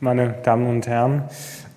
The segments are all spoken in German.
Meine Damen und Herren,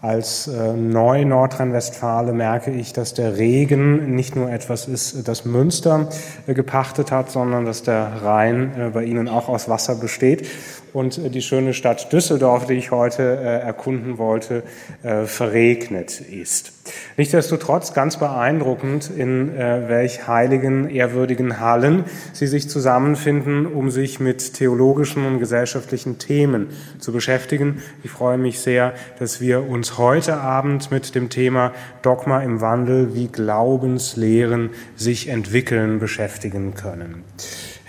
als äh, Neu-Nordrhein-Westfale merke ich, dass der Regen nicht nur etwas ist, das Münster äh, gepachtet hat, sondern dass der Rhein äh, bei Ihnen auch aus Wasser besteht und äh, die schöne Stadt Düsseldorf, die ich heute äh, erkunden wollte, äh, verregnet ist. Nichtsdestotrotz ganz beeindruckend, in welch heiligen, ehrwürdigen Hallen Sie sich zusammenfinden, um sich mit theologischen und gesellschaftlichen Themen zu beschäftigen. Ich freue mich sehr, dass wir uns heute Abend mit dem Thema Dogma im Wandel, wie Glaubenslehren sich entwickeln, beschäftigen können.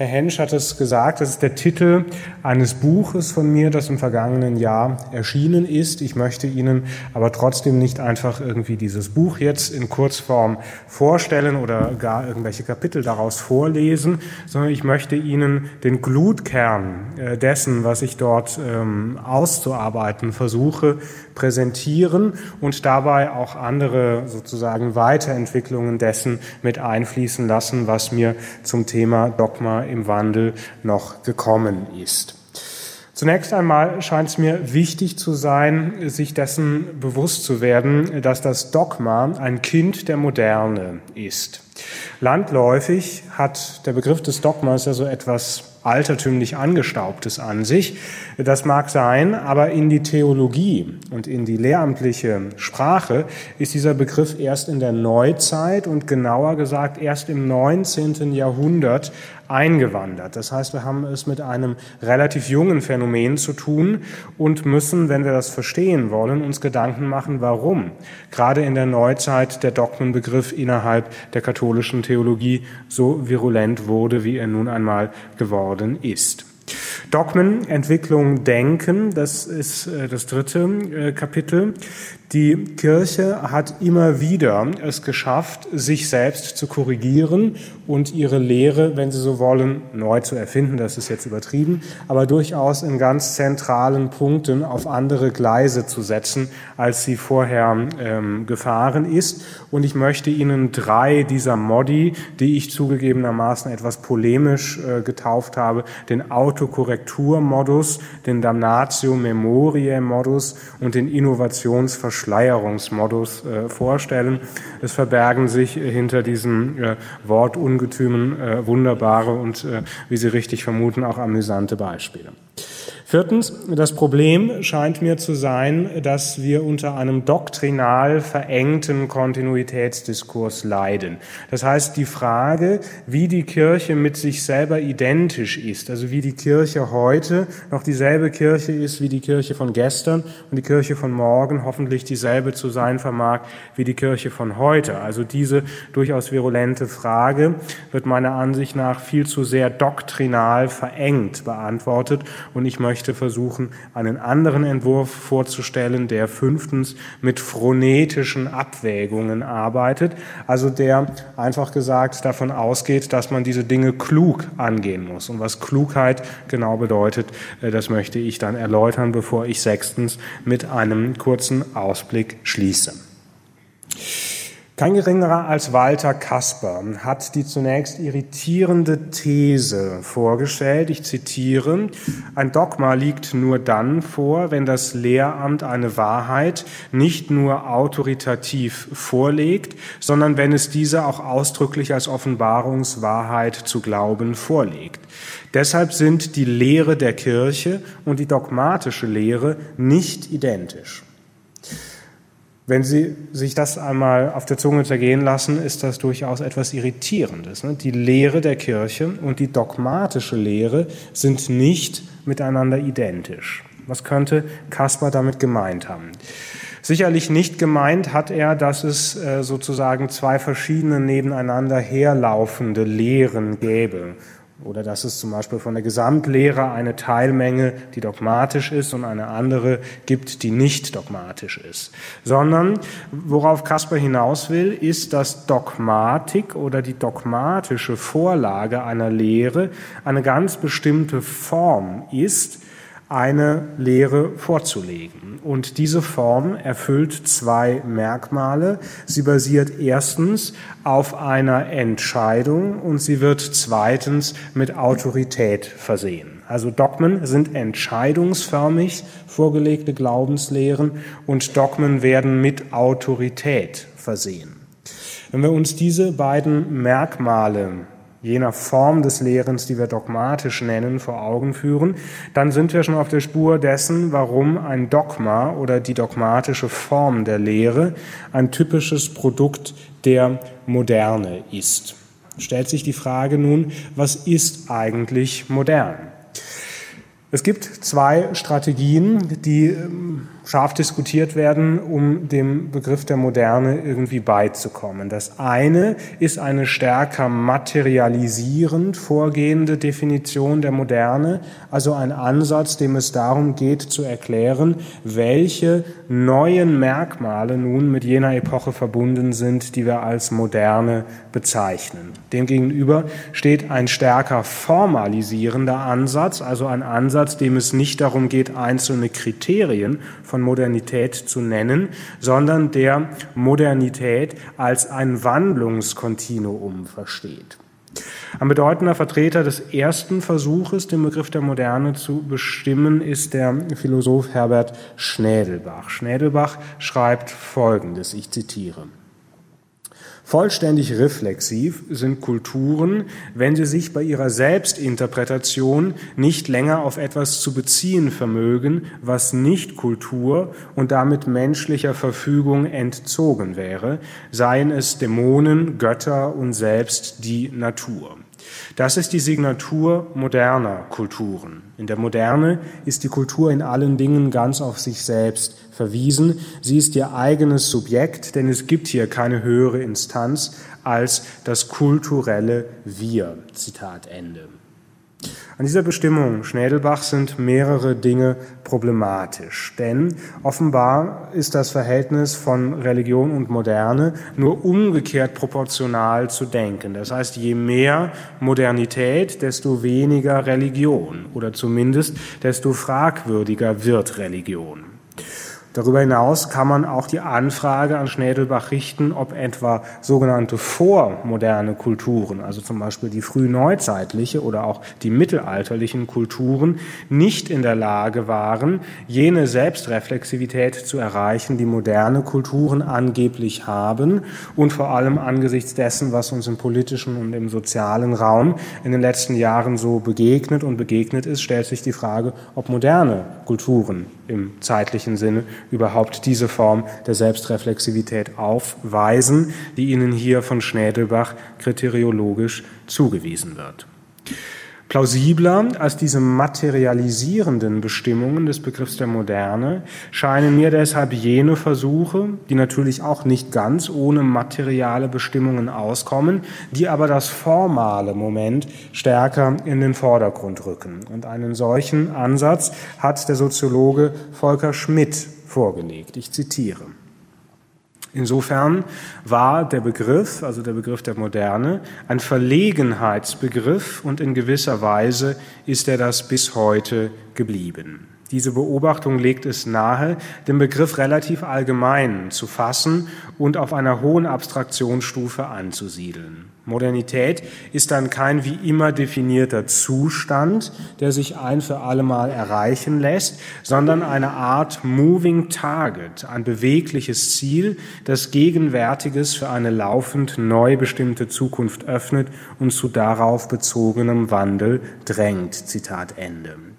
Herr Hensch hat es gesagt, das ist der Titel eines Buches von mir, das im vergangenen Jahr erschienen ist. Ich möchte Ihnen aber trotzdem nicht einfach irgendwie dieses Buch jetzt in Kurzform vorstellen oder gar irgendwelche Kapitel daraus vorlesen, sondern ich möchte Ihnen den Glutkern äh, dessen, was ich dort ähm, auszuarbeiten versuche, präsentieren und dabei auch andere sozusagen Weiterentwicklungen dessen mit einfließen lassen, was mir zum Thema Dogma im Wandel noch gekommen ist. Zunächst einmal scheint es mir wichtig zu sein, sich dessen bewusst zu werden, dass das Dogma ein Kind der Moderne ist. Landläufig hat der Begriff des Dogmas ja so etwas altertümlich angestaubtes an sich. Das mag sein, aber in die Theologie und in die lehramtliche Sprache ist dieser Begriff erst in der Neuzeit und genauer gesagt erst im 19. Jahrhundert eingewandert. Das heißt, wir haben es mit einem relativ jungen Phänomen zu tun und müssen, wenn wir das verstehen wollen, uns Gedanken machen, warum gerade in der Neuzeit der Dogmenbegriff innerhalb der katholischen Theologie so virulent wurde, wie er nun einmal geworden ist. Dogmen, Entwicklung, Denken, das ist äh, das dritte äh, Kapitel. Die Kirche hat immer wieder es geschafft, sich selbst zu korrigieren und ihre Lehre, wenn Sie so wollen, neu zu erfinden. Das ist jetzt übertrieben, aber durchaus in ganz zentralen Punkten auf andere Gleise zu setzen, als sie vorher ähm, gefahren ist. Und ich möchte Ihnen drei dieser Modi, die ich zugegebenermaßen etwas polemisch äh, getauft habe, den Autokorrekturmodus, den Damnatio Memoriae Modus und den Innovationsverschluss Verschleierungsmodus äh, vorstellen. Es verbergen sich hinter diesem äh, Wortungetümen äh, wunderbare und, äh, wie Sie richtig vermuten, auch amüsante Beispiele. Viertens, das Problem scheint mir zu sein, dass wir unter einem doktrinal verengten Kontinuitätsdiskurs leiden. Das heißt, die Frage, wie die Kirche mit sich selber identisch ist, also wie die Kirche heute noch dieselbe Kirche ist wie die Kirche von gestern und die Kirche von morgen hoffentlich dieselbe zu sein vermag wie die Kirche von heute. Also diese durchaus virulente Frage wird meiner Ansicht nach viel zu sehr doktrinal verengt beantwortet und ich möchte möchte versuchen, einen anderen Entwurf vorzustellen, der fünftens mit phronetischen Abwägungen arbeitet, also der einfach gesagt davon ausgeht, dass man diese Dinge klug angehen muss. Und was Klugheit genau bedeutet, äh, das möchte ich dann erläutern, bevor ich sechstens mit einem kurzen Ausblick schließe. Kein geringerer als Walter Kasper hat die zunächst irritierende These vorgestellt. Ich zitiere, ein Dogma liegt nur dann vor, wenn das Lehramt eine Wahrheit nicht nur autoritativ vorlegt, sondern wenn es diese auch ausdrücklich als Offenbarungswahrheit zu glauben vorlegt. Deshalb sind die Lehre der Kirche und die dogmatische Lehre nicht identisch. Wenn Sie sich das einmal auf der Zunge zergehen lassen, ist das durchaus etwas Irritierendes. Ne? Die Lehre der Kirche und die dogmatische Lehre sind nicht miteinander identisch. Was könnte Kaspar damit gemeint haben? Sicherlich nicht gemeint hat er, dass es äh, sozusagen zwei verschiedene nebeneinander herlaufende Lehren gäbe oder dass es zum Beispiel von der Gesamtlehre eine Teilmenge, die dogmatisch ist und eine andere gibt, die nicht dogmatisch ist. Sondern worauf Kasper hinaus will, ist, dass Dogmatik oder die dogmatische Vorlage einer Lehre eine ganz bestimmte Form ist, eine Lehre vorzulegen. Und diese Form erfüllt zwei Merkmale. Sie basiert erstens auf einer Entscheidung und sie wird zweitens mit Autorität versehen. Also Dogmen sind entscheidungsförmig vorgelegte Glaubenslehren und Dogmen werden mit Autorität versehen. Wenn wir uns diese beiden Merkmale jener Form des Lehrens, die wir dogmatisch nennen, vor Augen führen, dann sind wir schon auf der Spur dessen, warum ein Dogma oder die dogmatische Form der Lehre ein typisches Produkt der Moderne ist. Stellt sich die Frage nun, was ist eigentlich modern? Es gibt zwei Strategien, die ähm, scharf diskutiert werden, um dem Begriff der Moderne irgendwie beizukommen. Das eine ist eine stärker materialisierend vorgehende Definition der Moderne, also ein Ansatz, dem es darum geht zu erklären, welche neuen Merkmale nun mit jener Epoche verbunden sind, die wir als Moderne bezeichnen. Demgegenüber steht ein stärker formalisierender Ansatz, also ein Ansatz, dem es nicht darum geht, einzelne Kriterien von Modernität zu nennen, sondern der Modernität als ein Wandlungskontinuum versteht. Ein bedeutender Vertreter des ersten Versuches, den Begriff der Moderne zu bestimmen, ist der Philosoph Herbert Schnädelbach. Schnädelbach schreibt Folgendes, ich zitiere. Vollständig reflexiv sind Kulturen, wenn sie sich bei ihrer Selbstinterpretation nicht länger auf etwas zu beziehen vermögen, was nicht Kultur und damit menschlicher Verfügung entzogen wäre, seien es Dämonen, Götter und selbst die Natur. Das ist die Signatur moderner Kulturen. In der Moderne ist die Kultur in allen Dingen ganz auf sich selbst verwiesen. Sie ist ihr eigenes Subjekt, denn es gibt hier keine höhere Instanz als das kulturelle Wir. Zitat Ende. An dieser Bestimmung Schnädelbach sind mehrere Dinge problematisch, denn offenbar ist das Verhältnis von Religion und Moderne nur umgekehrt proportional zu denken. Das heißt, je mehr Modernität, desto weniger Religion oder zumindest desto fragwürdiger wird Religion. Darüber hinaus kann man auch die Anfrage an Schnädelbach richten, ob etwa sogenannte vormoderne Kulturen, also zum Beispiel die frühneuzeitliche oder auch die mittelalterlichen Kulturen, nicht in der Lage waren, jene Selbstreflexivität zu erreichen, die moderne Kulturen angeblich haben und vor allem angesichts dessen, was uns im politischen und im sozialen Raum in den letzten Jahren so begegnet und begegnet ist, stellt sich die Frage, ob moderne Kulturen im zeitlichen Sinne überhaupt diese Form der Selbstreflexivität aufweisen, die ihnen hier von Schnädelbach kriteriologisch zugewiesen wird. Plausibler als diese materialisierenden Bestimmungen des Begriffs der Moderne scheinen mir deshalb jene Versuche, die natürlich auch nicht ganz ohne materiale Bestimmungen auskommen, die aber das formale Moment stärker in den Vordergrund rücken. Und einen solchen Ansatz hat der Soziologe Volker Schmidt vorgelegt. Ich zitiere. Insofern war der Begriff, also der Begriff der Moderne, ein Verlegenheitsbegriff und in gewisser Weise ist er das bis heute geblieben. Diese Beobachtung legt es nahe, den Begriff relativ allgemein zu fassen und auf einer hohen Abstraktionsstufe anzusiedeln. Modernität ist dann kein wie immer definierter Zustand, der sich ein für allemal erreichen lässt, sondern eine Art Moving Target, ein bewegliches Ziel, das Gegenwärtiges für eine laufend neu bestimmte Zukunft öffnet und zu darauf bezogenem Wandel drängt. Zitat Ende.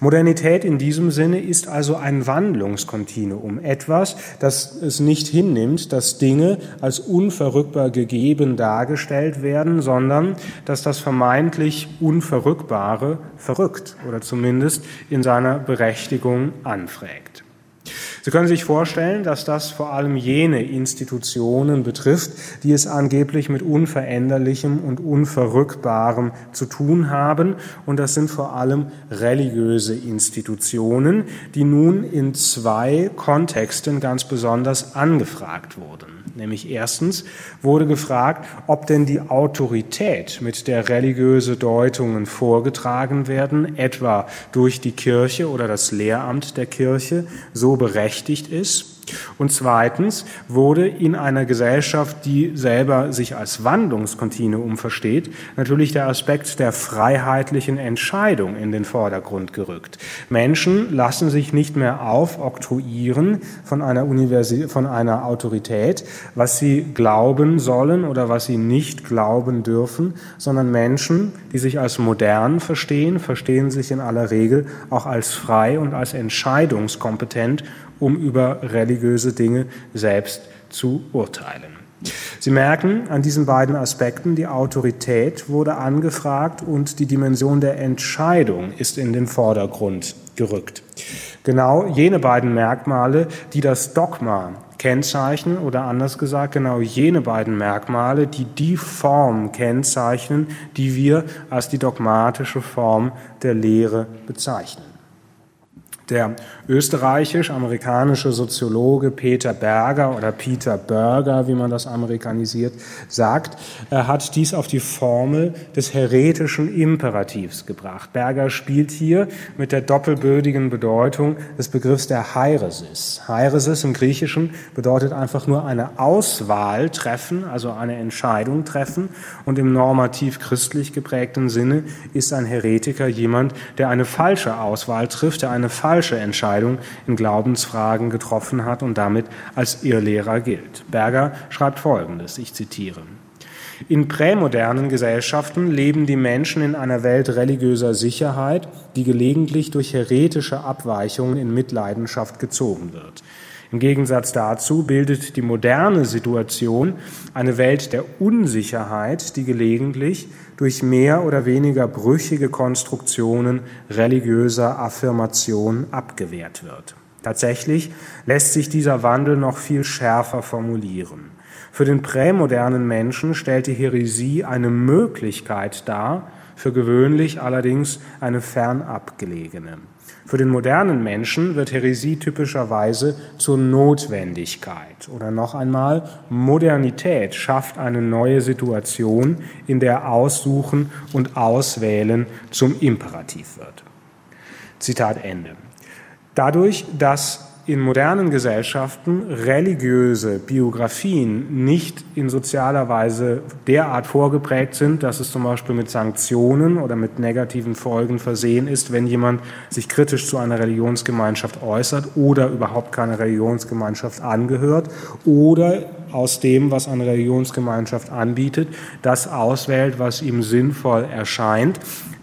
Modernität in diesem Sinne ist also ein Wandlungskontinuum, etwas, das es nicht hinnimmt, dass Dinge als unverrückbar gegeben dargestellt werden, sondern dass das vermeintlich Unverrückbare verrückt oder zumindest in seiner Berechtigung anfragt. Sie können sich vorstellen, dass das vor allem jene Institutionen betrifft, die es angeblich mit Unveränderlichem und Unverrückbarem zu tun haben. Und das sind vor allem religiöse Institutionen, die nun in zwei Kontexten ganz besonders angefragt wurden. Nämlich erstens wurde gefragt, ob denn die Autorität, mit der religiöse Deutungen vorgetragen werden, etwa durch die Kirche oder das Lehramt der Kirche, so berechtigt ist, Und zweitens wurde in einer Gesellschaft, die selber sich als Wandlungskontinuum versteht, natürlich der Aspekt der freiheitlichen Entscheidung in den Vordergrund gerückt. Menschen lassen sich nicht mehr aufoktroyieren von einer, Universi von einer Autorität, was sie glauben sollen oder was sie nicht glauben dürfen, sondern Menschen, die sich als modern verstehen, verstehen sich in aller Regel auch als frei und als entscheidungskompetent um über religiöse Dinge selbst zu urteilen. Sie merken an diesen beiden Aspekten, die Autorität wurde angefragt und die Dimension der Entscheidung ist in den Vordergrund gerückt. Genau jene beiden Merkmale, die das Dogma kennzeichnen oder anders gesagt, genau jene beiden Merkmale, die die Form kennzeichnen, die wir als die dogmatische Form der Lehre bezeichnen. Der österreichisch-amerikanische Soziologe Peter Berger oder Peter Berger, wie man das amerikanisiert, sagt, hat dies auf die Formel des heretischen Imperativs gebracht. Berger spielt hier mit der doppelbödigen Bedeutung des Begriffs der Heiresis. Heiresis im Griechischen bedeutet einfach nur eine Auswahl treffen, also eine Entscheidung treffen. Und im normativ christlich geprägten Sinne ist ein Heretiker jemand, der eine falsche Auswahl trifft, der eine falsche falsche Entscheidung in Glaubensfragen getroffen hat und damit als Irrlehrer gilt. Berger schreibt Folgendes, ich zitiere. In prämodernen Gesellschaften leben die Menschen in einer Welt religiöser Sicherheit, die gelegentlich durch heretische Abweichungen in Mitleidenschaft gezogen wird. Im Gegensatz dazu bildet die moderne Situation eine Welt der Unsicherheit, die gelegentlich durch mehr oder weniger brüchige Konstruktionen religiöser Affirmation abgewehrt wird. Tatsächlich lässt sich dieser Wandel noch viel schärfer formulieren. Für den prämodernen Menschen stellt die Heresie eine Möglichkeit dar, für gewöhnlich allerdings eine fernab gelegene. Für den modernen Menschen wird Heresie typischerweise zur Notwendigkeit. Oder noch einmal, Modernität schafft eine neue Situation, in der Aussuchen und Auswählen zum Imperativ wird. Zitat Ende. Dadurch, dass in modernen Gesellschaften religiöse Biografien nicht in sozialer Weise derart vorgeprägt sind, dass es zum Beispiel mit Sanktionen oder mit negativen Folgen versehen ist, wenn jemand sich kritisch zu einer Religionsgemeinschaft äußert oder überhaupt keine Religionsgemeinschaft angehört oder aus dem, was eine Religionsgemeinschaft anbietet, das auswählt, was ihm sinnvoll erscheint,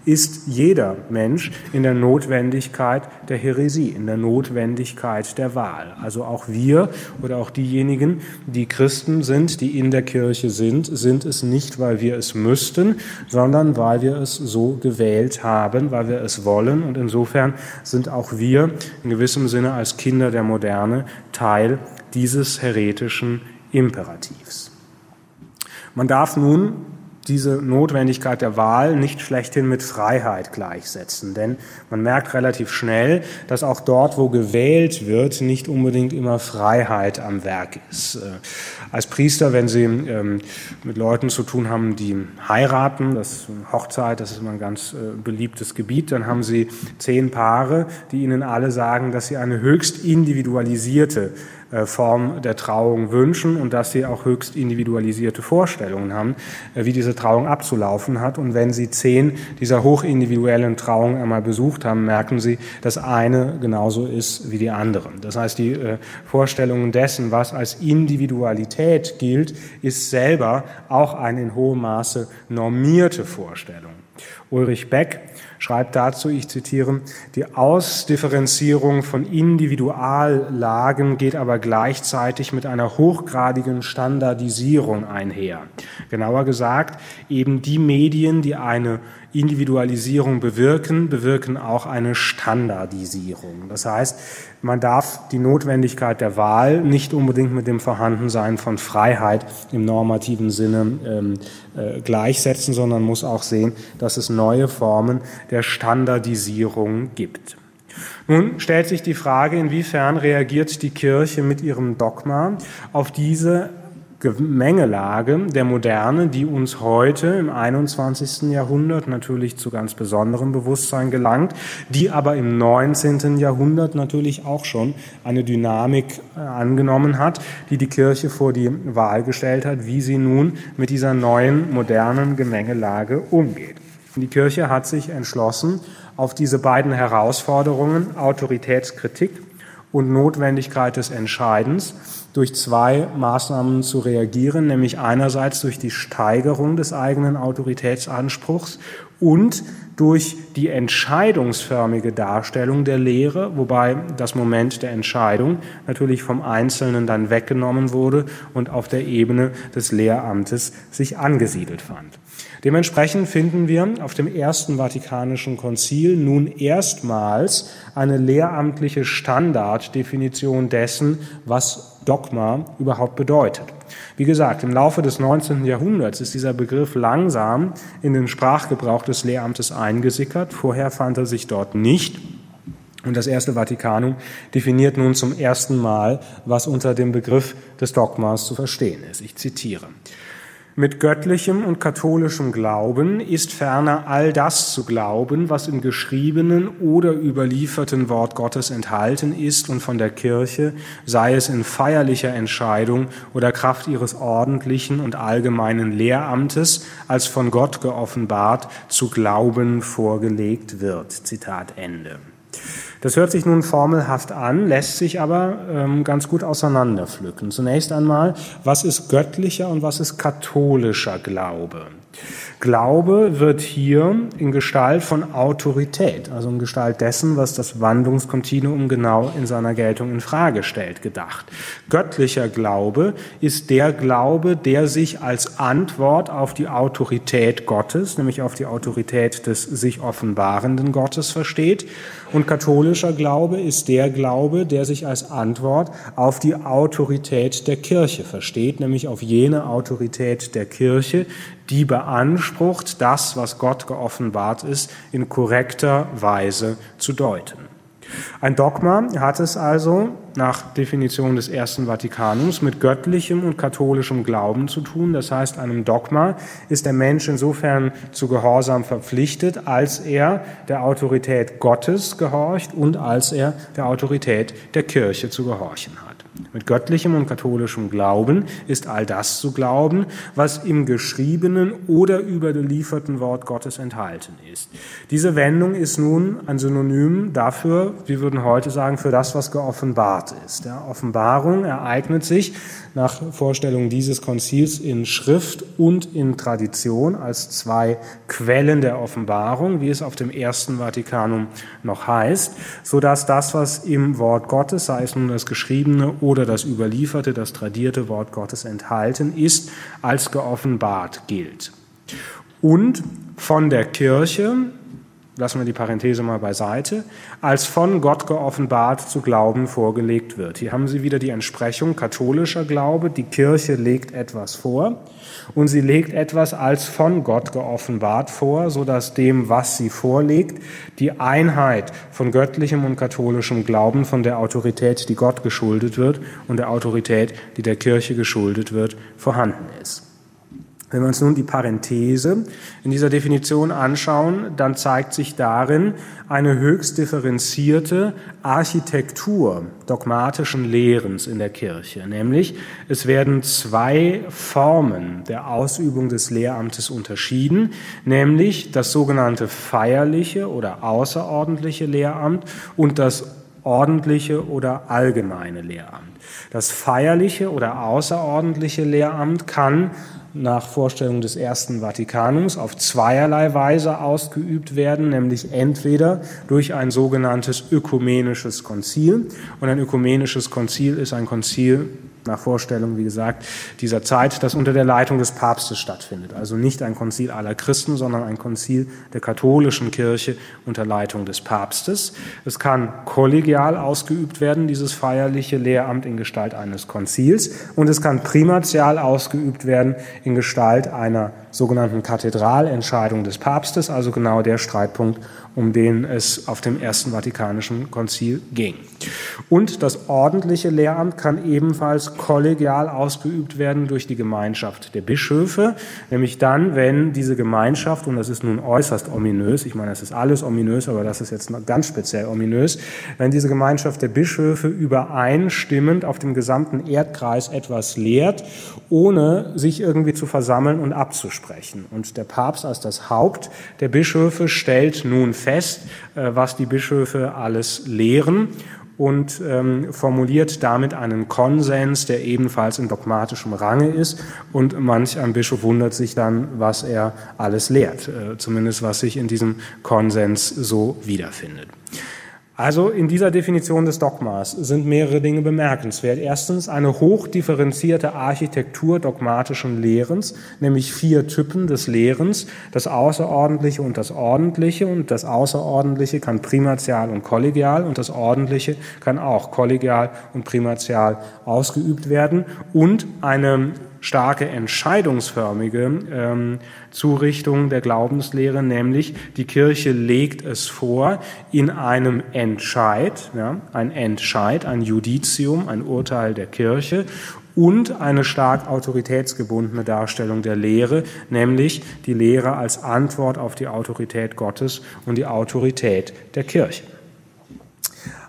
ist jeder Mensch in der Notwendigkeit der Heresie, in der Notwendigkeit der Wahl. Also auch wir oder auch diejenigen, die Christen sind, die in der Kirche sind, sind es nicht, weil wir es müssten, sondern weil wir es so gewählt haben, weil wir es wollen. Und insofern sind auch wir in gewissem Sinne als Kinder der Moderne Teil dieses heretischen Imperativs. Man darf nun diese Notwendigkeit der Wahl nicht schlechthin mit Freiheit gleichsetzen. Denn man merkt relativ schnell, dass auch dort, wo gewählt wird, nicht unbedingt immer Freiheit am Werk ist. Äh, als Priester, wenn Sie ähm, mit Leuten zu tun haben, die heiraten, das Hochzeit, das ist immer ein ganz äh, beliebtes Gebiet, dann haben Sie zehn Paare, die Ihnen alle sagen, dass sie eine höchst individualisierte Form der Trauung wünschen und dass sie auch höchst individualisierte Vorstellungen haben, äh, wie diese Trauung abzulaufen hat. Und wenn Sie zehn dieser hochindividuellen Trauungen einmal besucht haben, merken Sie, dass eine genauso ist wie die anderen. Das heißt, die äh, Vorstellungen dessen, was als Individualität gilt, ist selber auch eine in hohem Maße normierte Vorstellung. Ulrich Beck schreibt dazu, ich zitiere, die Ausdifferenzierung von Individuallagen geht aber gleichzeitig mit einer hochgradigen Standardisierung einher. Genauer gesagt, eben die Medien, die eine Individualisierung bewirken, bewirken auch eine Standardisierung. Das heißt, man darf die Notwendigkeit der Wahl nicht unbedingt mit dem Vorhandensein von Freiheit im normativen Sinne ähm, äh, gleichsetzen, sondern muss auch sehen, dass es neue Formen der Standardisierung gibt. Nun stellt sich die Frage, inwiefern reagiert die Kirche mit ihrem Dogma auf diese Gemengelage der Moderne, die uns heute im 21. Jahrhundert natürlich zu ganz besonderem Bewusstsein gelangt, die aber im 19. Jahrhundert natürlich auch schon eine Dynamik äh, angenommen hat, die die Kirche vor die Wahl gestellt hat, wie sie nun mit dieser neuen modernen Gemengelage umgeht. Die Kirche hat sich entschlossen, auf diese beiden Herausforderungen, Autoritätskritik und Notwendigkeit des Entscheidens, durch zwei Maßnahmen zu reagieren, nämlich einerseits durch die Steigerung des eigenen Autoritätsanspruchs und durch die entscheidungsförmige Darstellung der Lehre, wobei das Moment der Entscheidung natürlich vom Einzelnen dann weggenommen wurde und auf der Ebene des Lehramtes sich angesiedelt fand. Dementsprechend finden wir auf dem Ersten Vatikanischen Konzil nun erstmals eine lehramtliche Standarddefinition dessen, was Dogma überhaupt bedeutet. Wie gesagt, im Laufe des 19. Jahrhunderts ist dieser Begriff langsam in den Sprachgebrauch des Lehramtes eingesickert. Vorher fand er sich dort nicht. Und das Erste Vatikanum definiert nun zum ersten Mal, was unter dem Begriff des Dogmas zu verstehen ist. Ich zitiere. Mit göttlichem und katholischem Glauben ist ferner all das zu glauben, was im geschriebenen oder überlieferten Wort Gottes enthalten ist und von der Kirche, sei es in feierlicher Entscheidung oder Kraft ihres ordentlichen und allgemeinen Lehramtes, als von Gott geoffenbart, zu glauben vorgelegt wird. Zitat Ende. Das hört sich nun formelhaft an, lässt sich aber ähm, ganz gut auseinanderpflücken. Zunächst einmal, was ist göttlicher und was ist katholischer Glaube? Glaube wird hier in Gestalt von Autorität, also in Gestalt dessen, was das Wandlungskontinuum genau in seiner Geltung in Frage stellt, gedacht. Göttlicher Glaube ist der Glaube, der sich als Antwort auf die Autorität Gottes, nämlich auf die Autorität des sich offenbarenden Gottes versteht. Und katholischer Glaube ist der Glaube, der sich als Antwort auf die Autorität der Kirche versteht, nämlich auf jene Autorität der Kirche, die beansprucht, das, was Gott geoffenbart ist, in korrekter Weise zu deuten. Ein Dogma hat es also nach Definition des Ersten Vatikanums mit göttlichem und katholischem Glauben zu tun. Das heißt, einem Dogma ist der Mensch insofern zu Gehorsam verpflichtet, als er der Autorität Gottes gehorcht und als er der Autorität der Kirche zu gehorchen hat. Mit göttlichem und katholischem Glauben ist all das zu glauben, was im geschriebenen oder überlieferten Wort Gottes enthalten ist. Diese Wendung ist nun ein Synonym dafür, wir würden heute sagen, für das, was geoffenbart ist. Ja, Offenbarung ereignet sich nach Vorstellung dieses Konzils in Schrift und in Tradition als zwei Quellen der Offenbarung, wie es auf dem ersten Vatikanum noch heißt, so dass das, was im Wort Gottes, sei es nun das geschriebene oder das überlieferte, das tradierte Wort Gottes enthalten ist, als geoffenbart gilt. Und von der Kirche lassen wir die Parenthese mal beiseite, als von Gott geoffenbart zu glauben vorgelegt wird. Hier haben Sie wieder die Entsprechung katholischer Glaube. Die Kirche legt etwas vor und sie legt etwas als von Gott geoffenbart vor, so dass dem, was sie vorlegt, die Einheit von göttlichem und katholischem Glauben von der Autorität, die Gott geschuldet wird und der Autorität, die der Kirche geschuldet wird, vorhanden ist. Wenn wir uns nun die Parenthese in dieser Definition anschauen, dann zeigt sich darin eine höchst differenzierte Architektur dogmatischen Lehrens in der Kirche. Nämlich, es werden zwei Formen der Ausübung des Lehramtes unterschieden, nämlich das sogenannte feierliche oder außerordentliche Lehramt und das ordentliche oder allgemeine Lehramt. Das feierliche oder außerordentliche Lehramt kann nach Vorstellung des Ersten Vatikanums auf zweierlei Weise ausgeübt werden, nämlich entweder durch ein sogenanntes ökumenisches Konzil. Und ein ökumenisches Konzil ist ein Konzil nach Vorstellung, wie gesagt, dieser Zeit, das unter der Leitung des Papstes stattfindet. Also nicht ein Konzil aller Christen, sondern ein Konzil der katholischen Kirche unter Leitung des Papstes. Es kann kollegial ausgeübt werden, dieses feierliche Lehramt in Gestalt eines Konzils, und es kann primatial ausgeübt werden in Gestalt einer sogenannten Kathedralentscheidung des Papstes, also genau der Streitpunkt, um den es auf dem Ersten Vatikanischen Konzil ging. Und das ordentliche Lehramt kann ebenfalls kollegial ausgeübt werden durch die Gemeinschaft der Bischöfe, nämlich dann, wenn diese Gemeinschaft, und das ist nun äußerst ominös, ich meine, das ist alles ominös, aber das ist jetzt ganz speziell ominös, wenn diese Gemeinschaft der Bischöfe übereinstimmend auf dem gesamten Erdkreis etwas lehrt, ohne sich irgendwie zu versammeln und abzusprechen. Und der Papst als das Haupt der Bischöfe stellt nun fest, äh, was die Bischöfe alles lehren und ähm, formuliert damit einen Konsens, der ebenfalls in dogmatischem Range ist. Und manch ein Bischof wundert sich dann, was er alles lehrt, äh, zumindest was sich in diesem Konsens so wiederfindet. Also in dieser Definition des Dogmas sind mehrere Dinge bemerkenswert. Erstens eine hochdifferenzierte Architektur dogmatischen Lehrens, nämlich vier Typen des Lehrens, das Außerordentliche und das Ordentliche. Und das Außerordentliche kann primatial und kollegial und das Ordentliche kann auch kollegial und primatial ausgeübt werden. Und eine starke entscheidungsförmige ähm, Zurichtung der Glaubenslehre, nämlich die Kirche legt es vor in einem Entscheid, ja, ein Entscheid, ein Judizium, ein Urteil der Kirche und eine stark autoritätsgebundene Darstellung der Lehre, nämlich die Lehre als Antwort auf die Autorität Gottes und die Autorität der Kirche.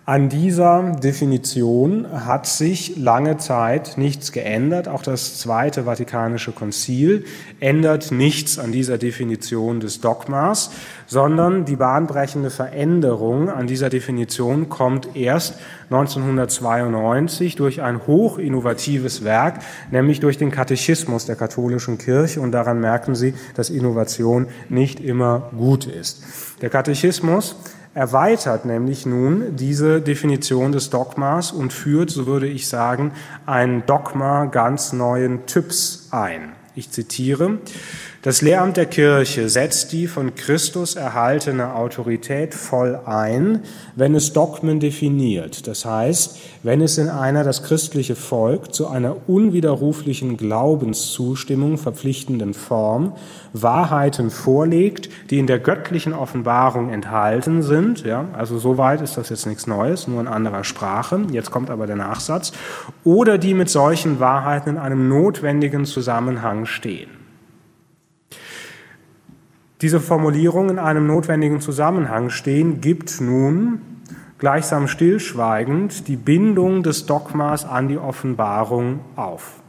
An dieser Definition hat sich lange Zeit nichts geändert. Auch das Zweite Vatikanische Konzil ändert nichts an dieser Definition des Dogmas, sondern die bahnbrechende Veränderung an dieser Definition kommt erst 1992 durch ein hoch innovatives Werk, nämlich durch den Katechismus der katholischen Kirche. Und daran merken Sie, dass Innovation nicht immer gut ist. Der Katechismus erweitert nämlich nun diese Definition des Dogmas und führt, so würde ich sagen, ein Dogma ganz neuen Typs ein. Ich zitiere, das Lehramt der Kirche setzt die von Christus erhaltene Autorität voll ein, wenn es Dogmen definiert. Das heißt, wenn es in einer das christliche Volk zu einer unwiderruflichen Glaubenszustimmung verpflichtenden Form Wahrheiten vorlegt, die in der göttlichen Offenbarung enthalten sind. Ja, also soweit ist das jetzt nichts Neues, nur in anderer Sprache. Jetzt kommt aber der Nachsatz. Oder die mit solchen Wahrheiten in einem notwendigen Zusammenhang stehen. Diese Formulierung in einem notwendigen Zusammenhang stehen, gibt nun gleichsam stillschweigend die Bindung des Dogmas an die Offenbarung auf.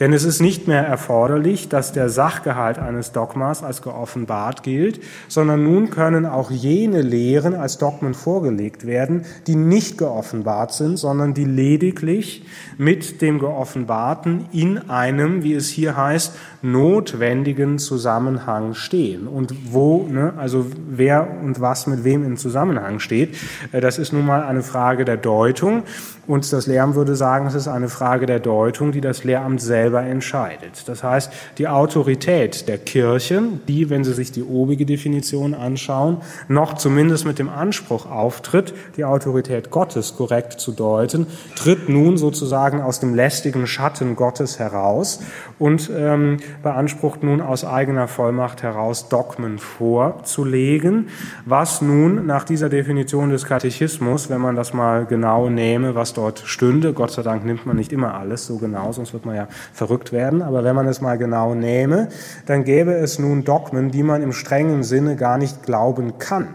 Denn es ist nicht mehr erforderlich, dass der Sachgehalt eines Dogmas als geoffenbart gilt, sondern nun können auch jene Lehren als Dogmen vorgelegt werden, die nicht geoffenbart sind, sondern die lediglich mit dem Geoffenbarten in einem, wie es hier heißt, notwendigen Zusammenhang stehen. Und wo, ne, also wer und was mit wem im Zusammenhang steht, äh, das ist nun mal eine Frage der Deutung. Und das Lehramt würde sagen, es ist eine Frage der Deutung, die das Lehramt selber entscheidet. Das heißt, die Autorität der Kirche, die, wenn Sie sich die obige Definition anschauen, noch zumindest mit dem Anspruch auftritt, die Autorität Gottes korrekt zu deuten, tritt nun sozusagen aus dem lästigen Schatten Gottes heraus und ähm, beansprucht nun aus eigener Vollmacht heraus Dogmen vorzulegen, was nun nach dieser Definition des Katechismus, wenn man das mal genau nehme, was dort stünde, Gott sei Dank nimmt man nicht immer alles so genau, sonst wird man ja verrückt werden, aber wenn man es mal genau nehme, dann gäbe es nun Dogmen, die man im strengen Sinne gar nicht glauben kann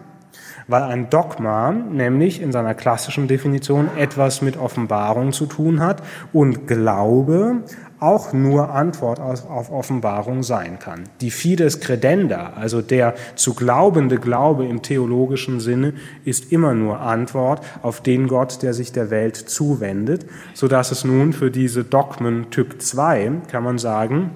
weil ein Dogma nämlich in seiner klassischen Definition etwas mit Offenbarung zu tun hat und Glaube auch nur Antwort auf Offenbarung sein kann. Die Fides credenda, also der zu glaubende Glaube im theologischen Sinne, ist immer nur Antwort auf den Gott, der sich der Welt zuwendet, so dass es nun für diese Dogmen Typ 2, kann man sagen,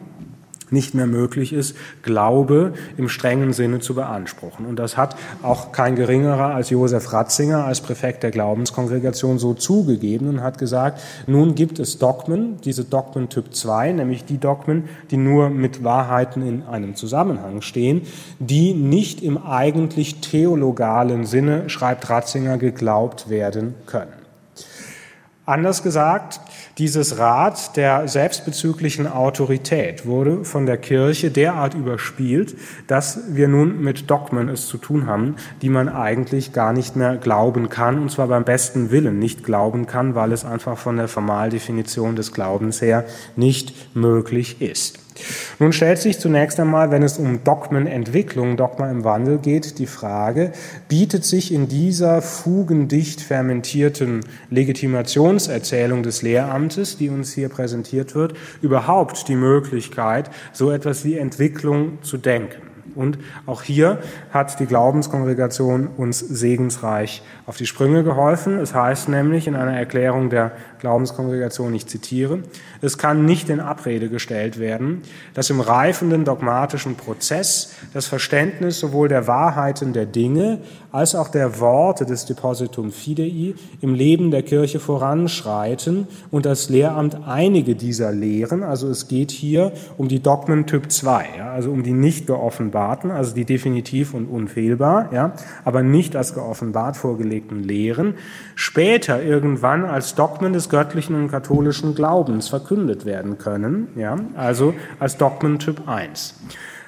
nicht mehr möglich ist, Glaube im strengen Sinne zu beanspruchen. Und das hat auch kein geringerer als Josef Ratzinger als Präfekt der Glaubenskongregation so zugegeben und hat gesagt, nun gibt es Dogmen, diese Dogmen Typ 2, nämlich die Dogmen, die nur mit Wahrheiten in einem Zusammenhang stehen, die nicht im eigentlich theologalen Sinne, schreibt Ratzinger, geglaubt werden können. Anders gesagt, Dieses Rad der selbstbezüglichen Autorität wurde von der Kirche derart überspielt, dass wir nun mit Dogmen es zu tun haben, die man eigentlich gar nicht mehr glauben kann, und zwar beim besten Willen nicht glauben kann, weil es einfach von der Formaldefinition des Glaubens her nicht möglich ist. Nun stellt sich zunächst einmal, wenn es um Dogmenentwicklung, Dogma im Wandel geht, die Frage, bietet sich in dieser fugendicht fermentierten Legitimationserzählung des Lehramtes, die uns hier präsentiert wird, überhaupt die Möglichkeit, so etwas wie Entwicklung zu denken? Und auch hier hat die Glaubenskongregation uns segensreich auf die Sprünge geholfen. Es heißt nämlich in einer Erklärung der Glaubenskongregation, ich zitiere, es kann nicht in Abrede gestellt werden, dass im reifenden dogmatischen Prozess das Verständnis sowohl der Wahrheiten der Dinge als auch der Worte des Depositum Fidei im Leben der Kirche voranschreiten und das Lehramt einige dieser Lehren, also es geht hier um die Dogmen Typ 2, ja, also um die nicht geoffenbarten, also die definitiv und unfehlbar, ja, aber nicht als geoffenbart vorgelegten Lehren, später irgendwann als Dogmen des göttlichen und katholischen Glaubens verkündet werden können, ja, also als Dogmen Typ 1.